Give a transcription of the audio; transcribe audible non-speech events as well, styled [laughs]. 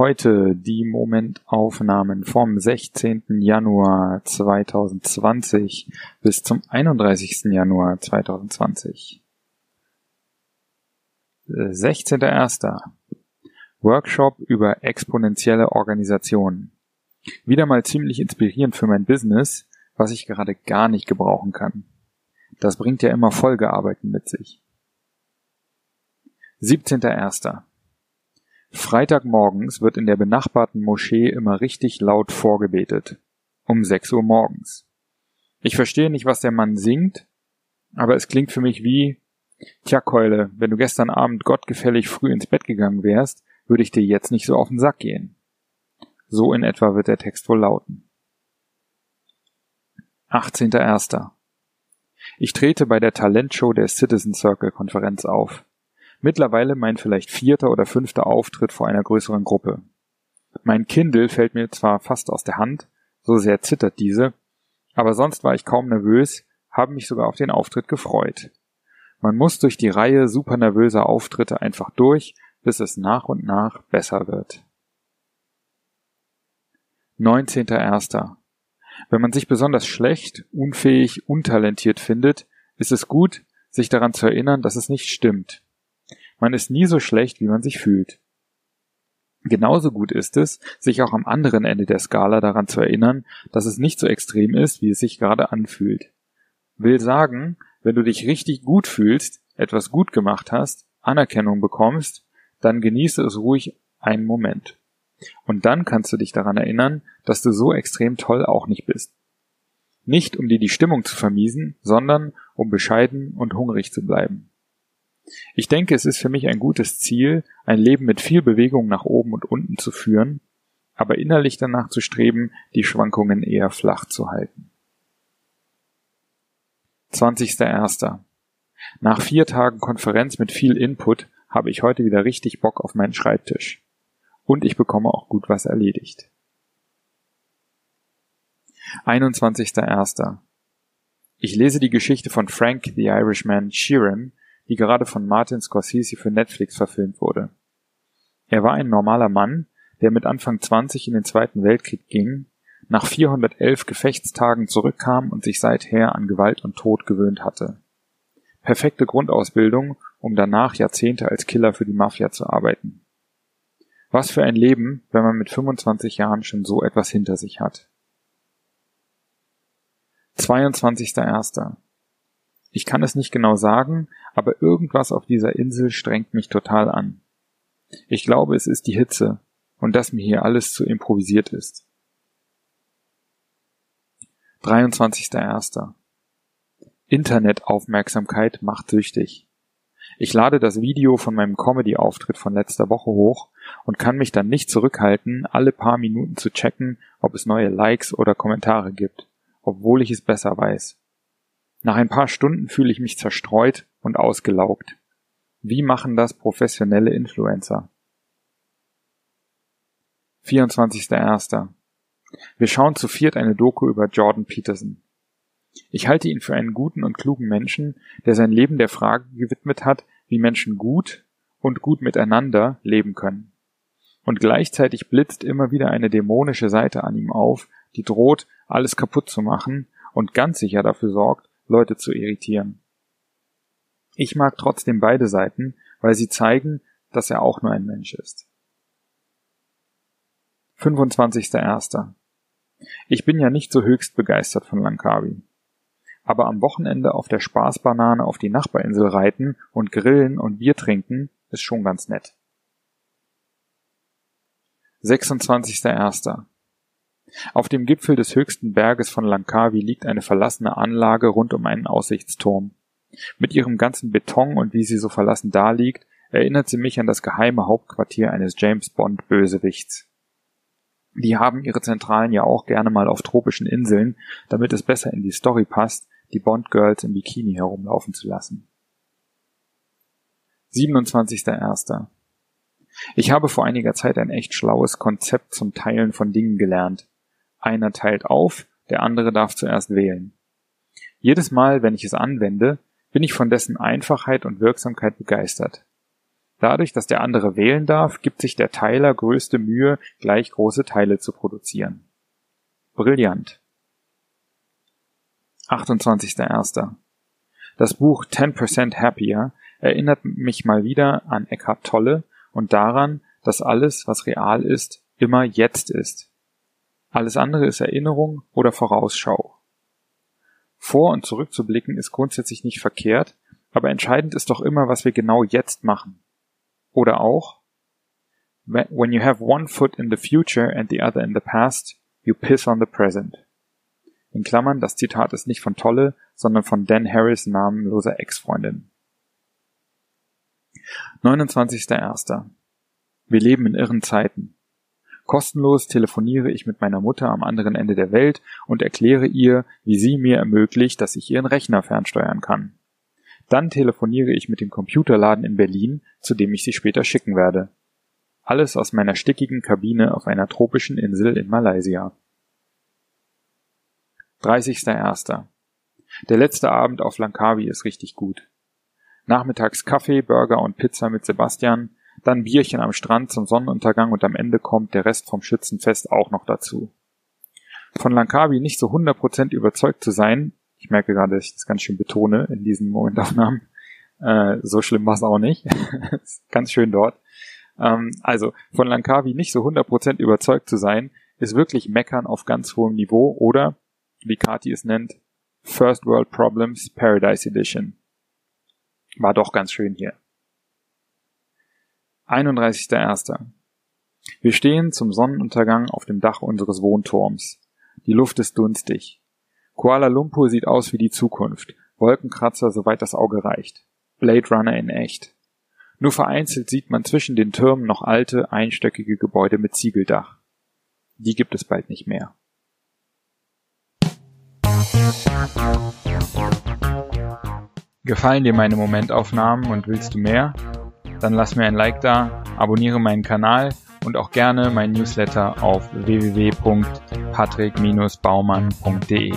Heute die Momentaufnahmen vom 16. Januar 2020 bis zum 31. Januar 2020. 16.01. Workshop über exponentielle Organisationen. Wieder mal ziemlich inspirierend für mein Business, was ich gerade gar nicht gebrauchen kann. Das bringt ja immer Folgearbeiten mit sich. 17.01. Freitagmorgens wird in der benachbarten Moschee immer richtig laut vorgebetet. Um 6 Uhr morgens. Ich verstehe nicht, was der Mann singt, aber es klingt für mich wie, tja Keule, wenn du gestern Abend gottgefällig früh ins Bett gegangen wärst, würde ich dir jetzt nicht so auf den Sack gehen. So in etwa wird der Text wohl lauten. 18.01. Ich trete bei der Talentshow der Citizen Circle Konferenz auf. Mittlerweile mein vielleicht vierter oder fünfter Auftritt vor einer größeren Gruppe. Mein Kindle fällt mir zwar fast aus der Hand, so sehr zittert diese, aber sonst war ich kaum nervös, habe mich sogar auf den Auftritt gefreut. Man muss durch die Reihe super nervöser Auftritte einfach durch, bis es nach und nach besser wird. 19.01. Wenn man sich besonders schlecht, unfähig, untalentiert findet, ist es gut, sich daran zu erinnern, dass es nicht stimmt. Man ist nie so schlecht, wie man sich fühlt. Genauso gut ist es, sich auch am anderen Ende der Skala daran zu erinnern, dass es nicht so extrem ist, wie es sich gerade anfühlt. Will sagen, wenn du dich richtig gut fühlst, etwas gut gemacht hast, Anerkennung bekommst, dann genieße es ruhig einen Moment. Und dann kannst du dich daran erinnern, dass du so extrem toll auch nicht bist. Nicht um dir die Stimmung zu vermiesen, sondern um bescheiden und hungrig zu bleiben. Ich denke, es ist für mich ein gutes Ziel, ein Leben mit viel Bewegung nach oben und unten zu führen, aber innerlich danach zu streben, die Schwankungen eher flach zu halten. 20.01. Nach vier Tagen Konferenz mit viel Input habe ich heute wieder richtig Bock auf meinen Schreibtisch. Und ich bekomme auch gut was erledigt. 21.01. Ich lese die Geschichte von Frank the Irishman Sheeran die gerade von Martin Scorsese für Netflix verfilmt wurde. Er war ein normaler Mann, der mit Anfang 20 in den Zweiten Weltkrieg ging, nach 411 Gefechtstagen zurückkam und sich seither an Gewalt und Tod gewöhnt hatte. Perfekte Grundausbildung, um danach Jahrzehnte als Killer für die Mafia zu arbeiten. Was für ein Leben, wenn man mit 25 Jahren schon so etwas hinter sich hat. 22.01. Ich kann es nicht genau sagen, aber irgendwas auf dieser Insel strengt mich total an. Ich glaube, es ist die Hitze und dass mir hier alles zu improvisiert ist. 23.01. Internetaufmerksamkeit macht süchtig. Ich lade das Video von meinem Comedy-Auftritt von letzter Woche hoch und kann mich dann nicht zurückhalten, alle paar Minuten zu checken, ob es neue Likes oder Kommentare gibt, obwohl ich es besser weiß. Nach ein paar Stunden fühle ich mich zerstreut und ausgelaugt. Wie machen das professionelle Influencer? 24.01. Wir schauen zu viert eine Doku über Jordan Peterson. Ich halte ihn für einen guten und klugen Menschen, der sein Leben der Frage gewidmet hat, wie Menschen gut und gut miteinander leben können. Und gleichzeitig blitzt immer wieder eine dämonische Seite an ihm auf, die droht, alles kaputt zu machen und ganz sicher dafür sorgt, Leute zu irritieren. Ich mag trotzdem beide Seiten, weil sie zeigen, dass er auch nur ein Mensch ist. 25.01. Ich bin ja nicht so höchst begeistert von Langkawi. Aber am Wochenende auf der Spaßbanane auf die Nachbarinsel reiten und grillen und Bier trinken ist schon ganz nett. 26.01. Auf dem Gipfel des höchsten Berges von Langkawi liegt eine verlassene Anlage rund um einen Aussichtsturm. Mit ihrem ganzen Beton und wie sie so verlassen daliegt, erinnert sie mich an das geheime Hauptquartier eines James Bond Bösewichts. Die haben ihre Zentralen ja auch gerne mal auf tropischen Inseln, damit es besser in die Story passt, die Bond Girls im Bikini herumlaufen zu lassen. 27.01. Ich habe vor einiger Zeit ein echt schlaues Konzept zum Teilen von Dingen gelernt. Einer teilt auf, der andere darf zuerst wählen. Jedes Mal, wenn ich es anwende, bin ich von dessen Einfachheit und Wirksamkeit begeistert. Dadurch, dass der andere wählen darf, gibt sich der Teiler größte Mühe, gleich große Teile zu produzieren. Brillant. 28.01. Das Buch 10% Happier erinnert mich mal wieder an Eckhart Tolle und daran, dass alles, was real ist, immer jetzt ist. Alles andere ist Erinnerung oder Vorausschau. Vor und zurück zu blicken ist grundsätzlich nicht verkehrt, aber entscheidend ist doch immer, was wir genau jetzt machen. Oder auch, when you have one foot in the future and the other in the past, you piss on the present. In Klammern, das Zitat ist nicht von Tolle, sondern von Dan Harris namenloser Ex-Freundin. 29.01. Wir leben in irren Zeiten. Kostenlos telefoniere ich mit meiner Mutter am anderen Ende der Welt und erkläre ihr, wie sie mir ermöglicht, dass ich ihren Rechner fernsteuern kann. Dann telefoniere ich mit dem Computerladen in Berlin, zu dem ich sie später schicken werde. Alles aus meiner stickigen Kabine auf einer tropischen Insel in Malaysia. 30.01. Der letzte Abend auf Langkawi ist richtig gut. Nachmittags Kaffee, Burger und Pizza mit Sebastian, dann Bierchen am Strand zum Sonnenuntergang und am Ende kommt der Rest vom Schützenfest auch noch dazu. Von Langkawi nicht so 100% überzeugt zu sein, ich merke gerade, dass ich das ganz schön betone in diesen Momentaufnahmen, [laughs] äh, so schlimm war es auch nicht, [laughs] ganz schön dort. Ähm, also von Langkawi nicht so 100% überzeugt zu sein, ist wirklich Meckern auf ganz hohem Niveau oder, wie Kati es nennt, First World Problems Paradise Edition. War doch ganz schön hier. 31.01. Wir stehen zum Sonnenuntergang auf dem Dach unseres Wohnturms. Die Luft ist dunstig. Kuala Lumpur sieht aus wie die Zukunft. Wolkenkratzer, soweit das Auge reicht. Blade Runner in echt. Nur vereinzelt sieht man zwischen den Türmen noch alte, einstöckige Gebäude mit Ziegeldach. Die gibt es bald nicht mehr. Gefallen dir meine Momentaufnahmen und willst du mehr? Dann lass mir ein Like da, abonniere meinen Kanal und auch gerne mein Newsletter auf www.patrick-baumann.de.